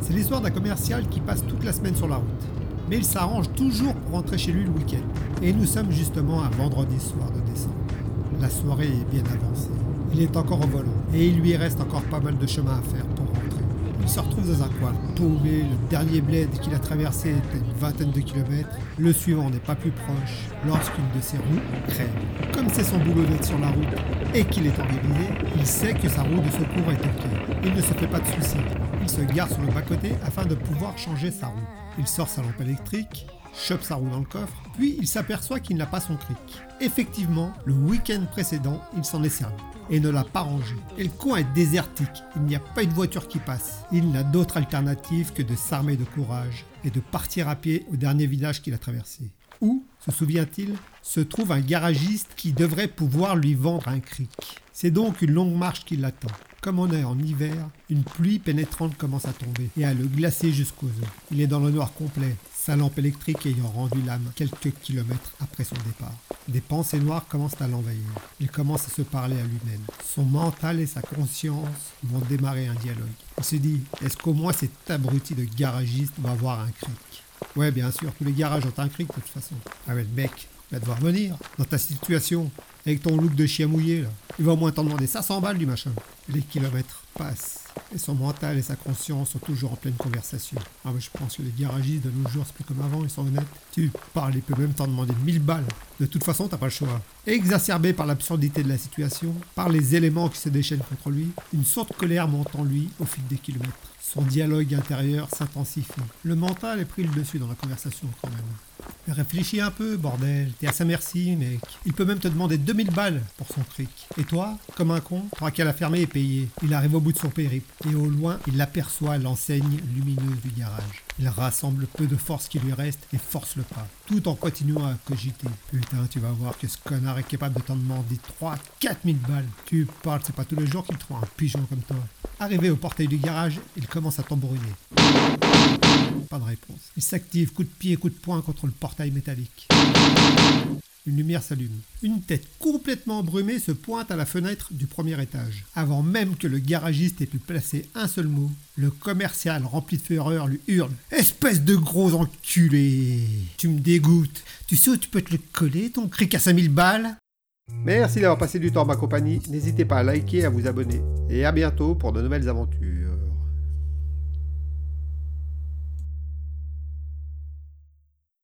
C'est l'histoire d'un commercial qui passe toute la semaine sur la route. Mais il s'arrange toujours pour rentrer chez lui le week-end. Et nous sommes justement un vendredi soir de décembre. La soirée est bien avancée. Il est encore au volant et il lui reste encore pas mal de chemin à faire pour rentrer. Il se retrouve dans un coin paumé, le dernier bled qu'il a traversé était une vingtaine de kilomètres, le suivant n'est pas plus proche lorsqu'une de ses roues crève. Comme c'est son boulot d'être sur la route et qu'il est organisé, il sait que sa roue de secours est ok. Il ne se fait pas de soucis. Se gare sur le bas-côté afin de pouvoir changer sa roue. Il sort sa lampe électrique, chope sa roue dans le coffre, puis il s'aperçoit qu'il n'a pas son cric. Effectivement, le week-end précédent, il s'en est servi et ne l'a pas rangé. Et le coin est désertique, il n'y a pas une voiture qui passe. Il n'a d'autre alternative que de s'armer de courage et de partir à pied au dernier village qu'il a traversé. Où, se souvient-il, se trouve un garagiste qui devrait pouvoir lui vendre un cric. C'est donc une longue marche qui l'attend. Comme on est en hiver, une pluie pénétrante commence à tomber et à le glacer jusqu'aux os. Il est dans le noir complet, sa lampe électrique ayant rendu l'âme quelques kilomètres après son départ. Des pensées noires commencent à l'envahir. Il commence à se parler à lui-même. Son mental et sa conscience vont démarrer un dialogue. Il se dit, est-ce qu'au moins cet abruti de garagiste va avoir un cric? Ouais, bien sûr, tous les garages ont un cric de toute façon. Ah le mec, va devoir venir. Dans ta situation, avec ton look de chien mouillé, là. Il va au moins t'en demander 500 balles du machin. Les kilomètres passent. Et son mental et sa conscience sont toujours en pleine conversation. Ah mais je pense que les garagistes de nos jours, c'est plus comme avant, ils sont honnêtes. Tu parles, il peut même t'en demander 1000 balles. De toute façon, t'as pas le choix. Exacerbé par l'absurdité de la situation, par les éléments qui se déchaînent contre lui, une sorte de colère monte en lui au fil des kilomètres. Son dialogue intérieur s'intensifie. Le mental est pris le dessus dans la conversation quand même. Réfléchis un peu, bordel. T'es à sa merci, mec. Il peut même te demander 2000 balles pour son cric. Et toi, comme un con, t'auras qu'à la fermer et payer. Il arrive au bout de son périple. Et au loin, il aperçoit l'enseigne lumineuse du garage. Il rassemble peu de force qui lui reste et force le pas, tout en continuant à cogiter. Putain, tu vas voir que ce connard est capable de t'en demander 3 4000 balles. Tu parles, c'est pas tous les jours qu'il trouve un pigeon comme toi. Arrivé au portail du garage, il commence à tambouriner. Pas de réponse. Il s'active coup de pied, coup de poing contre le portail métallique. Une lumière s'allume. Une tête complètement brumée se pointe à la fenêtre du premier étage. Avant même que le garagiste ait pu placer un seul mot, le commercial rempli de fureur lui hurle Espèce de gros enculé Tu me dégoûtes Tu sais où tu peux te le coller, ton cric à 5000 balles? Merci d'avoir passé du temps en ma compagnie. N'hésitez pas à liker et à vous abonner. Et à bientôt pour de nouvelles aventures.